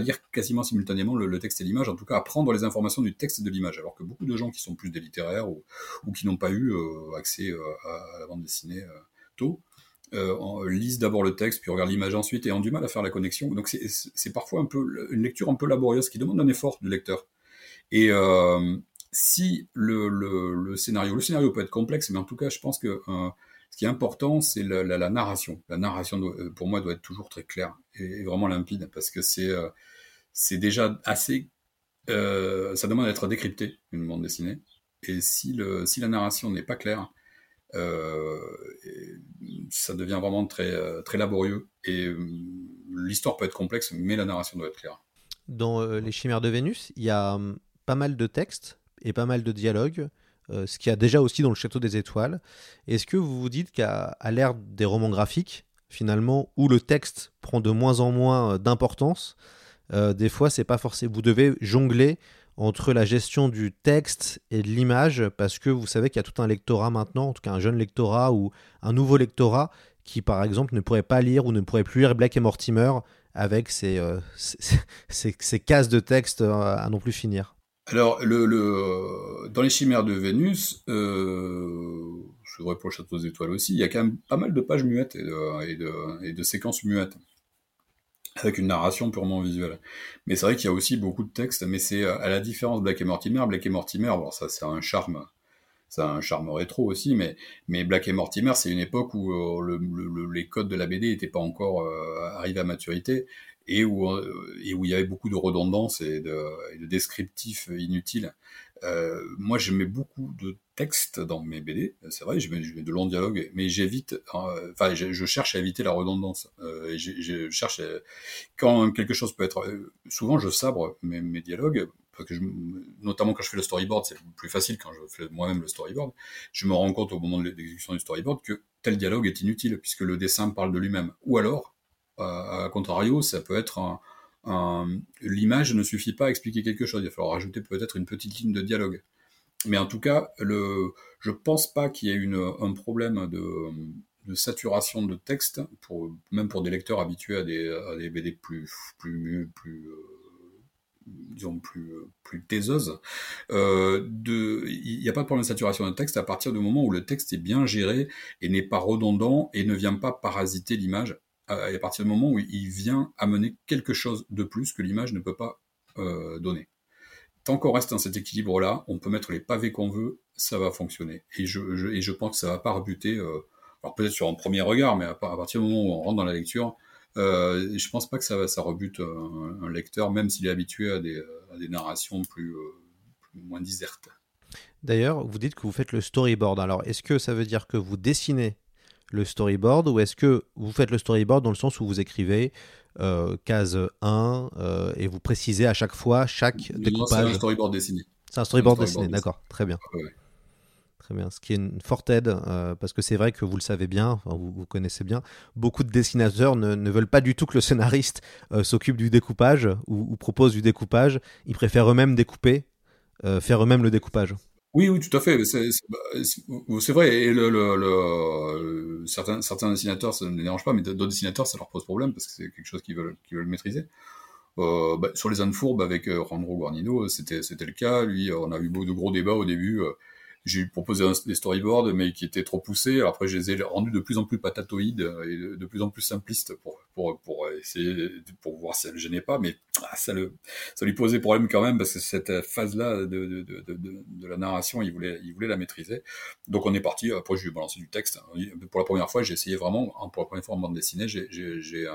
Speaker 2: lire quasiment simultanément le, texte et l'image, en tout cas à prendre les informations du texte et de l'image, alors que beaucoup de gens qui sont plus des littéraires ou, ou qui n'ont pas eu accès à, la bande dessinée tôt, lisent d'abord le texte, puis regardent l'image ensuite et ont du mal à faire la connexion. Donc c'est parfois un peu une lecture un peu laborieuse qui demande un effort du lecteur. Et si le, le, scénario, le scénario peut être complexe, mais en tout cas, je pense que ce qui est important, c'est la, narration. La narration, euh, pour moi, doit être toujours très claire et, vraiment limpide, parce que c'est euh, déjà assez... Euh, ça demande d'être décrypté, une bande dessinée. Et si, la narration n'est pas claire, ça devient vraiment très, très laborieux. Et l'histoire peut être complexe, mais la narration doit être claire.
Speaker 1: Dans Les Chimères de Vénus, il y a hum, pas mal de textes et pas mal de dialogues. Euh, ce qu'il y a déjà aussi dans le Château des Étoiles. Est-ce que vous vous dites qu'à l'ère des romans graphiques, finalement, où le texte prend de moins en moins euh, d'importance, euh, des fois, c'est pas forcément. Vous devez jongler entre la gestion du texte et de l'image, parce que vous savez qu'il y a tout un lectorat maintenant, en tout cas un jeune lectorat ou un nouveau lectorat, qui par exemple ne pourrait pas lire ou ne pourrait plus lire Black et Mortimer avec ses, (laughs) ses cases de texte à non plus finir.
Speaker 2: Alors, le, le, dans les chimères de Vénus, euh, je voudrais pour le Château des Étoiles aussi, il y a quand même pas mal de pages muettes et de, séquences muettes, avec une narration purement visuelle. Mais c'est vrai qu'il y a aussi beaucoup de textes, mais c'est à la différence de Black et Mortimer. Black et Mortimer, bon, ça, c'est un charme, ça un charme rétro aussi, mais, Black et Mortimer, c'est une époque où euh, le, les codes de la BD n'étaient pas encore euh, arrivés à maturité, et où, euh, et où il y avait beaucoup de redondances et de, et de descriptifs inutiles. Euh, moi, j'aimais beaucoup de textes dans mes BD, c'est vrai, je mets, de longs dialogues, mais j'évite, euh, enfin, je, je, cherche à éviter la redondance. Euh, et je, cherche, à, quand quelque chose peut être, euh, souvent je sabre mes, mes dialogues, parce que je, notamment quand je fais le storyboard, c'est plus facile quand je fais moi-même le storyboard. Je me rends compte au moment de l'exécution du storyboard que tel dialogue est inutile puisque le dessin parle de lui-même. Ou alors, à contrario, ça peut être un, l'image ne suffit pas à expliquer quelque chose. Il va falloir rajouter peut-être une petite ligne de dialogue. Mais en tout cas, le, je pense pas qu'il y ait un problème de, saturation de texte, même pour des lecteurs habitués à des, BD plus, plus, plus, euh, disons plus plus taiseuses. Euh, il n'y a pas de problème de saturation de texte à partir du moment où le texte est bien géré et n'est pas redondant et ne vient pas parasiter l'image. À partir du moment où il vient amener quelque chose de plus que l'image ne peut pas euh, donner. Tant qu'on reste dans cet équilibre-là, on peut mettre les pavés qu'on veut, ça va fonctionner. Et je, pense que ça va pas rebuter. Euh, alors peut-être sur un premier regard, mais à, partir du moment où on rentre dans la lecture, euh, je pense pas que ça, ça rebute un, lecteur, même s'il est habitué à des, à narrations plus, euh, moins disertes.
Speaker 1: D'ailleurs, vous dites que vous faites le storyboard. Alors, est-ce que ça veut dire que vous dessinez le storyboard ou est-ce que vous faites le storyboard dans le sens où vous écrivez euh, case 1 euh, et vous précisez à chaque fois chaque découpage
Speaker 2: C'est un storyboard dessiné.
Speaker 1: C'est un storyboard
Speaker 2: un storyboard
Speaker 1: dessiné,
Speaker 2: dessiné.
Speaker 1: d'accord, très bien.
Speaker 2: Ouais, ouais.
Speaker 1: Très bien, ce qui est une forte aide, euh, parce que c'est vrai que vous le savez bien, enfin, vous, vous connaissez bien, beaucoup de dessinateurs ne, ne veulent pas du tout que le scénariste s'occupe du découpage ou, ou propose du découpage. Ils préfèrent eux-mêmes découper, faire eux-mêmes le découpage.
Speaker 2: Oui, oui, tout à fait. Bah, c'est- vrai. Et le- certains, certains dessinateurs, ça ne les dérange pas, mais d'autres dessinateurs, ça leur pose problème parce que c'est quelque chose qu'ils veulent, qu'ils veulent maîtriser. Euh, bah, sur les ânes fourbes avec euh, Randro Guarnido, c'était c'était le cas. Lui, euh, on a eu beaucoup de gros débats au début. euh, j'ai proposé des storyboards, mais qui étaient trop poussés. Après, je les ai rendus de plus en plus patatoïdes euh, et de, plus en plus simplistes pour, pour, pour essayer, pour voir si elle ne gênait pas. Mais ah, ça, le, ça lui posait problème quand même, parce que cette phase-là de, de, de, de, la narration, il voulait, il voulait la maîtriser. Donc on est parti. Après, je lui ai balancé du texte. Pour la première fois, j'ai essayé vraiment, en- pour la première fois en bande dessinée, j'ai, j'ai, j'ai,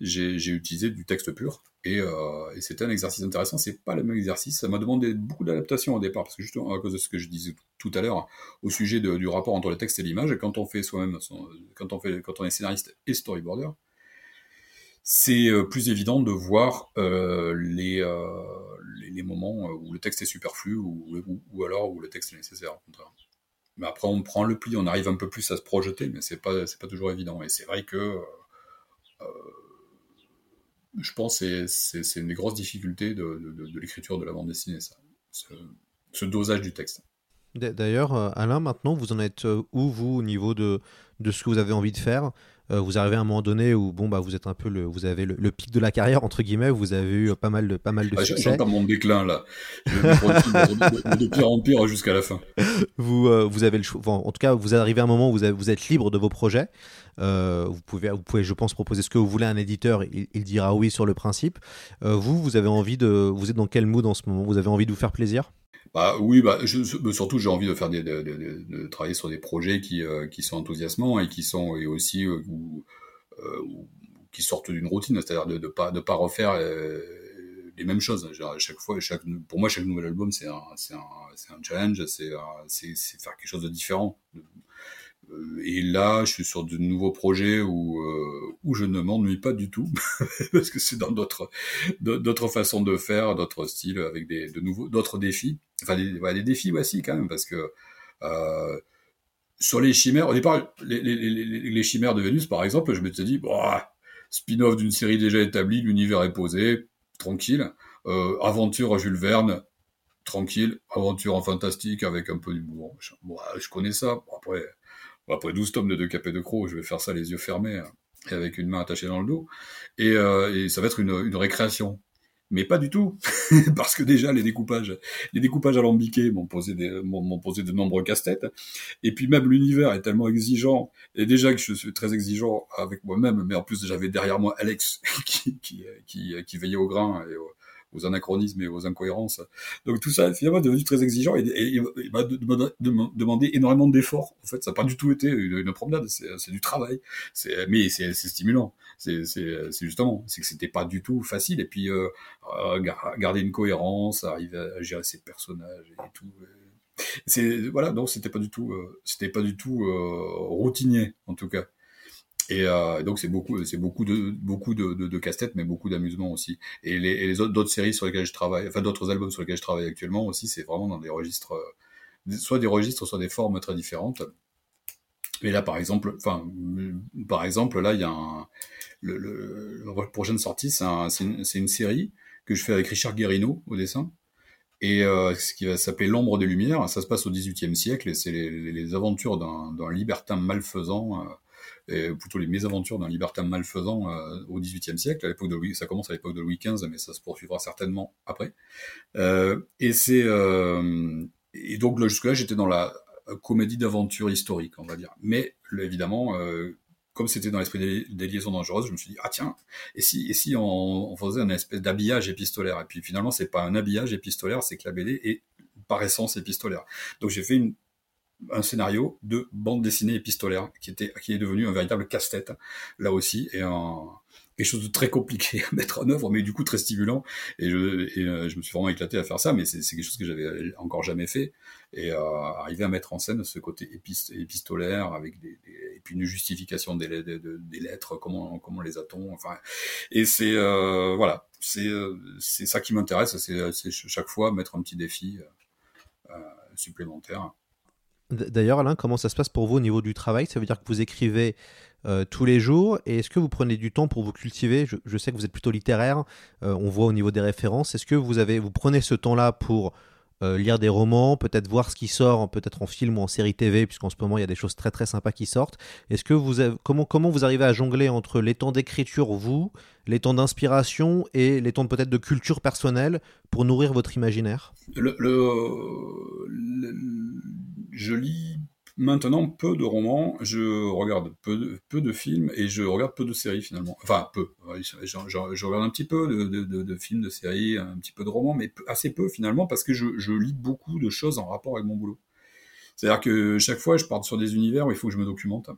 Speaker 2: j'ai, utilisé du texte pur. Et, euh, et c'était un exercice intéressant. C'est pas le même exercice. Ça m'a demandé beaucoup d'adaptation au départ, parce que justement, à cause de ce que je disais tout à l'heure, au sujet du rapport entre le texte et l'image, quand on fait soi-même, quand on fait, quand on est scénariste et storyboarder, c'est euh, plus évident de voir euh, les, les, moments où le texte est superflu ou, ou, alors où le texte est nécessaire. au contraire. Mais après, on prend le pli, on arrive un peu plus à se projeter, mais c'est pas, pas toujours évident. Et c'est vrai que je pense que c'est- une des grosses difficultés de, l'écriture de la bande dessinée, ça. Ce, dosage du texte.
Speaker 1: D'ailleurs, euh, Alain, maintenant, vous en êtes euh, où, vous, au niveau de, ce que vous avez envie de faire? Vous arrivez à un moment donné où bon, bah, vous êtes un peu le, vous avez le, le pic de la carrière, entre guillemets, vous avez eu euh, pas mal de, pas mal de
Speaker 2: Ah,
Speaker 1: succès.
Speaker 2: J'entends mon déclin, là. Je de, de- de pire en pire jusqu'à la fin.
Speaker 1: vous, euh, vous avez le choix. enfin, en tout cas, vous arrivez à un moment où vous, avez- vous êtes libre de vos projets. Euh, vous, pouvez, vous pouvez, je pense, proposer ce que vous voulez à un éditeur. Il, il dira oui sur le principe. Euh, vous, vous avez envie de. Vous êtes dans quel mood en ce moment? Vous avez envie de vous faire plaisir?
Speaker 2: Bah oui, bah je, surtout j'ai envie de faire des, de, de, travailler sur des projets qui, euh, qui sont enthousiasmants et qui sont et aussi euh, euh, qui sortent d'une routine, c'est-à-dire de, de pas de pas refaire les mêmes choses. Chaque fois, chaque, pour moi, chaque nouvel album c'est un c'est un un challenge, c'est c'est faire quelque chose de différent. Euh, Et là, je suis sur de nouveaux projets où euh, je ne m'ennuie pas du tout (laughs) parce que c'est dans d'autres façons de faire, d'autres styles avec de nouveaux d'autres défis. Enfin, des, défis aussi quand même parce que euh, sur les chimères, au départ, les, chimères de Vénus, par exemple, je m'étais dit, bon, ah, spin-off d'une série déjà établie, l'univers est posé, tranquille. Aventure à Jules Verne, tranquille. Aventure en fantastique avec un peu d'humour. Bon, je connais ça. Après, après 12 tomes de Deux Capets de Croc, je vais faire ça les yeux fermés hein, et avec une main attachée dans le dos. Et, euh, et ça va être une, une récréation. Mais pas du tout, (laughs) parce que déjà les découpages, les découpages alambiqués m'ont posé des, m'ont posé de nombreux casse-têtes. Et puis même l'univers est tellement exigeant, et déjà que je suis très exigeant avec moi-même, mais en plus j'avais derrière moi Alex (laughs) qui, qui, qui, qui veillait au grain et aux, aux anachronismes et aux incohérences. Donc tout ça finalement est devenu très exigeant et, et, et demandé énormément d'efforts. En fait, ça n'a pas du tout été une, promenade, c'est du travail. Mais c'est stimulant. C'est justement, c'est que c'était pas du tout facile. Et puis euh, euh, gar- garder une cohérence, arriver à gérer ses personnages et tout. C'est voilà, donc c'était pas du tout, euh, c'était pas du tout routinier en tout cas. Et euh, donc c'est beaucoup, c'est beaucoup de casse-tête, mais beaucoup d'amusement aussi. Et les, et autres d'autres séries sur lesquelles je travaille, enfin d'autres albums sur lesquels je travaille actuellement aussi, c'est vraiment dans des registres, euh, soit des registres, soit des formes très différentes. Et là, par exemple, enfin, par exemple, là, il y a le, la prochaine sortie, c'est un, c'est une, série que je fais avec Richard Guérino au dessin. et euh, ce qui va s'appeler L'ombre des Lumières. Ça se passe au XVIIIe siècle et c'est les, aventures d'un libertin malfaisant, et plutôt les mésaventures d'un libertin malfaisant euh, au XVIIIe siècle. À l'époque de Louis, ça commence à l'époque de Louis XV, mais ça se poursuivra certainement après. Euh, et c'est et donc jusque là, j'étais dans la comédie d'aventure historique, on va dire. Mais évidemment, comme c'était dans l'esprit des, liaisons dangereuses, je me suis dit ah tiens, et si et si on, faisait un espèce d'habillage épistolaire? Et puis finalement, c'est pas un habillage épistolaire, c'est que la BD est par essence épistolaire. Donc j'ai fait une, un scénario de bande dessinée épistolaire qui était qui est devenu un véritable casse-tête là aussi et un quelque chose de très compliqué à mettre en œuvre, mais du coup très stimulant. Et je, et, euh, je me suis vraiment éclaté à faire ça, mais c'est quelque chose que j'avais encore jamais fait. Et euh, arriver à mettre en scène ce côté épistolaire avec des, et puis une justification des, des, lettres, comment comment les a-t-on, enfin. Et c'est euh, voilà, c'est euh, c'est ça qui m'intéresse, c'est chaque fois mettre un petit défi euh, supplémentaire.
Speaker 1: D'ailleurs, Alain, comment ça se passe pour vous au niveau du travail? Ça veut dire que vous écrivez euh, tous les jours Et est-ce que vous prenez du temps pour vous cultiver? Je, sais que vous êtes plutôt littéraire, euh, on voit au niveau des références. Est-ce que vous, avez, vous prenez ce temps-là pour euh, lire des romans, peut-être voir ce qui sort, peut-être en film ou en série TV, puisqu'en ce moment il y a des choses très très sympas qui sortent. Est-ce que vous comment, comment vous arrivez à jongler entre les temps d'écriture, vous, les temps d'inspiration et les temps peut-être de culture personnelle pour nourrir votre imaginaire?
Speaker 2: Je lis Maintenant, peu de romans, je regarde peu de, films et je regarde peu de séries finalement. Enfin, peu. Je, regarde un petit peu de, films, de séries, un petit peu de romans, mais assez peu finalement parce que je lis beaucoup de choses en rapport avec mon boulot. C'est-à-dire que chaque fois, je pars sur des univers où il faut que je me documente.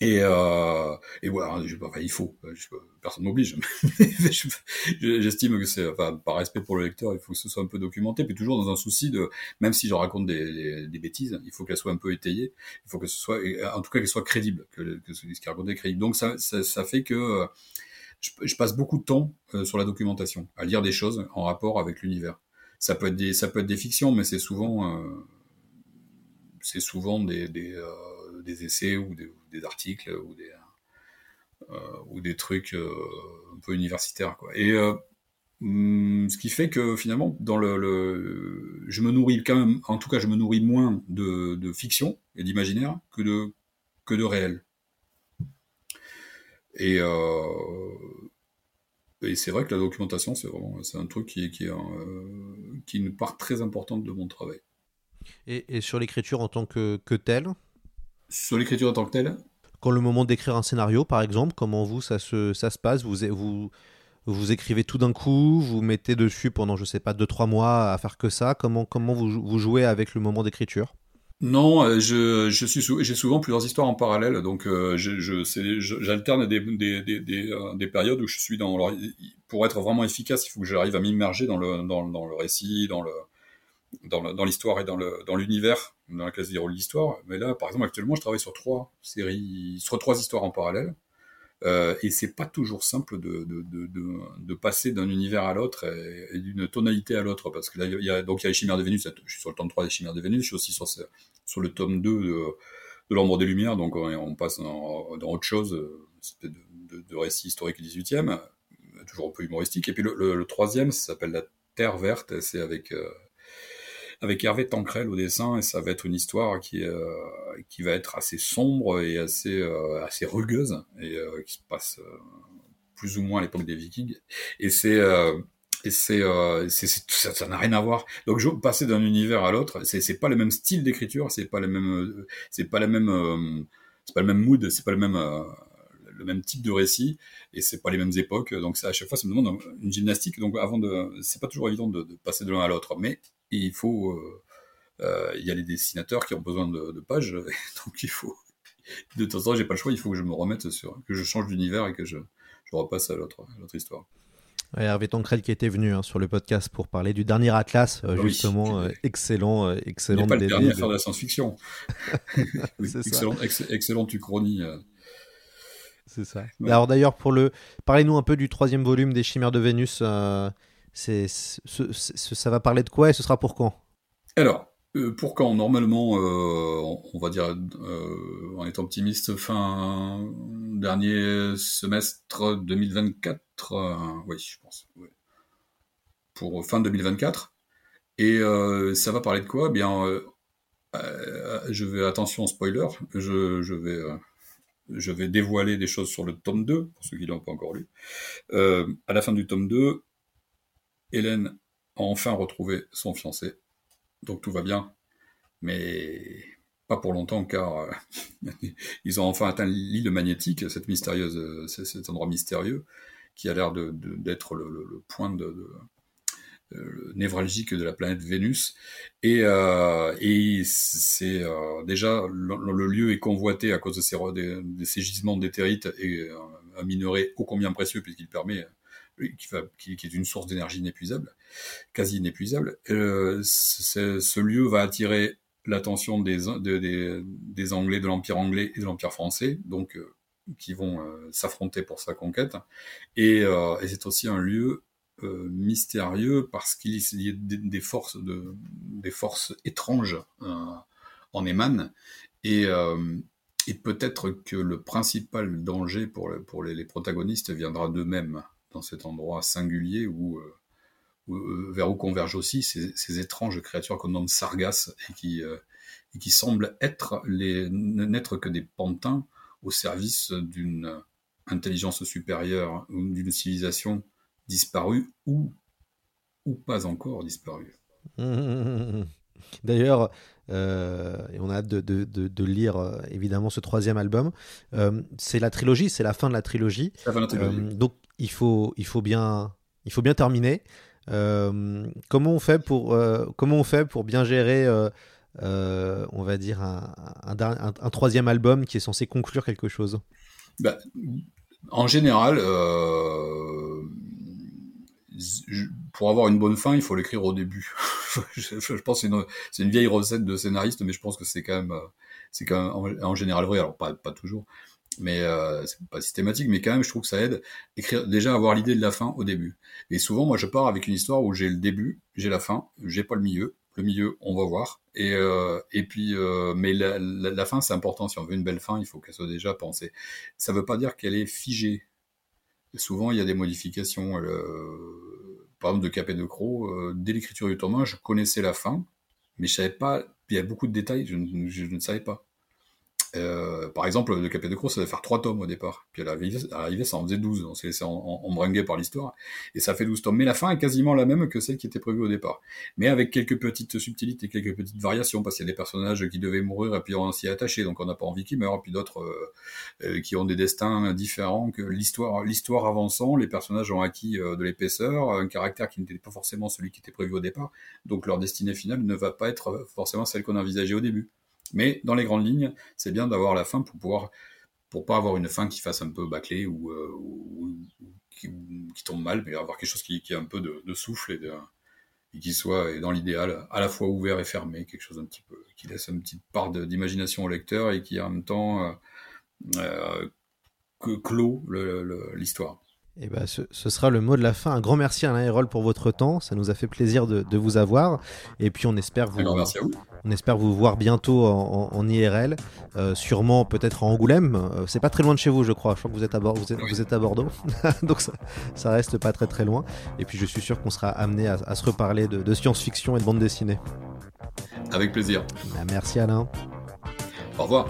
Speaker 2: Et, euh, et voilà, je, enfin, il faut, je, personne m'oblige. (laughs) J'estime que c'est, enfin, par respect pour le lecteur, il faut que ce soit un peu documenté, puis toujours dans un souci de, même si je raconte des, des, bêtises, il faut qu'elles soient un peu étayées, il faut que ce soit, en tout cas, qu'elles soient crédibles, que, ce qui est raconté est crédible. Donc ça, ça, ça fait que je, je, passe beaucoup de temps euh, sur la documentation, à lire des choses en rapport avec l'univers. Ça peut être des, ça peut être des fictions, mais c'est souvent, euh, c'est souvent des, des, euh, des essais ou des des articles ou des, euh, ou des trucs euh, un peu universitaires. Quoi. Et euh, hum, ce qui fait que finalement, dans le, je me nourris quand même, en tout cas, je me nourris moins de, fiction et d'imaginaire que de, que de réel. Et, et c'est vrai que la documentation, c'est vraiment, c'est un truc qui, qui, est, qui est une part très importante de mon travail.
Speaker 1: Et, et sur l'écriture en tant que, que telle
Speaker 2: sur l'écriture en tant que telle.
Speaker 1: Quand le moment d'écrire un scénario, par exemple, comment vous, ça se, ça se passe? Vous, vous, vous écrivez tout d'un coup, vous mettez dessus pendant, je sais pas, 2-3 mois à faire que ça. Comment, comment vous, vous jouez avec le moment d'écriture?
Speaker 2: Non, euh, je, je suis j'ai souvent plusieurs histoires en parallèle, donc euh, je, j'alterne des, des, des, euh, des, périodes où je suis dans. pour être vraiment efficace, il faut que j'arrive à m'immerger dans le, dans, dans, le récit, dans le, dans l'histoire et dans l'univers dans, dans la classe des rôles d'histoire. Mais là, par exemple, actuellement, je travaille sur trois séries, sur trois histoires en parallèle. Euh, et c'est pas toujours simple de, de, de, de passer d'un univers à l'autre et, d'une tonalité à l'autre. Parce que là il y a donc il y a les chimères de Vénus. Je suis sur le tome 3 des chimères de Vénus. Je suis aussi sur, sur le tome 2 de, de l'ombre des lumières. Donc on, passe dans, autre chose. De, de, de récit historique du 18e toujours un peu humoristique. Et puis le, le, troisième ça s'appelle la Terre verte. C'est avec euh, avec Hervé Tancrel au dessin, et ça va être une histoire qui, euh, qui va être assez sombre et assez, euh, assez rugueuse, et euh, qui se passe plus ou moins à l'époque des Vikings. Et c'est et c'est ça n'a rien à voir. Donc je passer d'un univers à l'autre. C'est c'est pas le même style d'écriture c'est pas le même c'est pas la même c'est pas le même mood c'est pas le même le même type de récit et c'est pas les mêmes époques. Donc à chaque fois ça me demande une gymnastique. Donc avant de c'est pas toujours évident de, de passer de l'un à l'autre. Mais il faut. Euh, euh, il y a les dessinateurs qui ont besoin de, pages, (laughs) donc il faut. De temps en temps, j'ai pas le choix, il faut que je me remette sur. que je change d'univers et que je, je repasse à l'autre histoire.
Speaker 1: Hervé Tancrel qui était venu hein, sur le podcast pour parler du dernier Atlas, euh, justement, excellent, excellent.
Speaker 2: Il pas le dernier à faire de la science-fiction. excellent, excellent uchronie.
Speaker 1: C'est ça. Alors d'ailleurs, pour le, parlez-nous un peu du troisième volume des Chimères de Vénus ça va parler de quoi et ce sera pour quand?
Speaker 2: Alors, euh, pour quand? Normalement, euh, on va dire, euh, en étant optimiste, fin dernier semestre 2024. oui, je pense. Pour fin 2024. Et ça va parler de quoi? Eh Bien, je vais attention spoiler, je, je vais dévoiler des choses sur le tome 2, pour ceux qui l'ont pas encore lu. Euh, à la fin du tome 2, Hélène a enfin retrouvé son fiancé. Donc tout va bien. Mais pas pour longtemps, car euh, (laughs) ils ont enfin atteint l'île magnétique, cette euh, cet endroit mystérieux, qui a l'air d'être le, point de, euh, névralgique de la planète Vénus. Et, déjà le, lieu est convoité à cause de ces, ces gisements d'éthérite et un minerai ô combien précieux puisqu'il permet qui, va, qui, est une source d'énergie inépuisable, quasi inépuisable. Euh, ce lieu va attirer l'attention des, des, Anglais de l'Empire anglais et de l'Empire français, donc qui vont s'affronter pour sa conquête. Et, c'est aussi un lieu euh, mystérieux parce qu'il y a des, forces de, des forces étranges euh, en émanent et, euh, et peut-être que le principal danger pour, pour les, protagonistes viendra d'eux-mêmes dans cet endroit singulier où, vers où convergent aussi ces, étranges créatures qu'on nomme sargasses et qui, et qui semblent être les n'être que des pantins au service d'une intelligence supérieure ou d'une civilisation disparu ou, ou pas encore disparu. (laughs)
Speaker 1: D'ailleurs, euh, et on a hâte de, de, de, lire euh, évidemment ce troisième album. Euh, c'est la trilogie, c'est la fin de la trilogie. donc il faut, il faut bien, il faut bien terminer. comment on fait pour, comment on fait pour bien gérer, on va dire un, troisième album qui est censé conclure quelque chose?
Speaker 2: Bah, En général pour avoir une bonne fin, il faut l'écrire au début. (laughs) je, pense que c'est une, vieille recette de scénariste, mais je pense que c'est quand même, euh, quand en, général vrai. Alors pas toujours, mais euh, c'est pas systématique, mais quand même, je trouve que ça aide. Écrire déjà avoir l'idée de la fin au début. Et souvent, moi, je pars avec une histoire où j'ai le début, j'ai la fin, j'ai pas le milieu. Le milieu, on va voir. Et euh, et puis, euh, mais la, la, fin, c'est important. Si on veut une belle fin, il faut qu'elle soit déjà pensée. Ça veut pas dire qu'elle est figée souvent, il y a des modifications. Par exemple, de Cap et de Croc, dès l'écriture du tome je connaissais la fin, mais je savais pas. Il y a beaucoup de détails, je ne savais pas. Euh, par exemple, de Capet de Croix, ça devait faire 3 tomes au départ. Puis à l'arrivée, ça en faisait 12. On s'est laissé embringuer par l'histoire. Et ça fait 12 tomes. Mais la fin est quasiment la même que celle qui était prévue au départ. Mais avec quelques petites subtilités, quelques petites variations, parce qu'il y a des personnages qui devaient mourir et puis on s'y est attaché, donc on n'a pas envie qu'ils meurent. Puis d'autres euh, euh, qui ont des destins différents, l'histoire avançant, les personnages ont acquis de l'épaisseur, un caractère qui n'était pas forcément celui qui était prévu au départ. Donc leur destinée finale ne va pas être forcément celle qu'on envisageait au début. Mais dans les grandes lignes, c'est bien d'avoir la fin pour pouvoir, pour pas avoir une fin qui fasse un peu bâclée ou, euh, qui, tombe mal, mais avoir quelque chose qui, a un peu de, souffle et, et qui soit, dans l'idéal, à la fois ouvert et fermé, quelque chose un petit peu, qui laisse une petite part d'imagination au lecteur et qui en même temps euh, euh clôt l'histoire.
Speaker 1: Et eh ben, ce, sera le mot de la fin. Un grand merci à Alain Hérol pour votre temps. Ça nous a fait plaisir de, vous avoir. Et puis on espère vous, on espère vous voir bientôt en, IRL, euh, sûrement peut-être à Angoulême. Euh, c'est pas très loin de chez vous, je crois. Je crois que vous êtes à, vous êtes, à Bordeaux, (laughs) donc ça, ça, reste pas très très loin. Et puis je suis sûr qu'on sera amené à, se reparler de, science-fiction et de bande dessinée.
Speaker 2: Avec plaisir.
Speaker 1: Ben, merci Alain.
Speaker 2: Au revoir.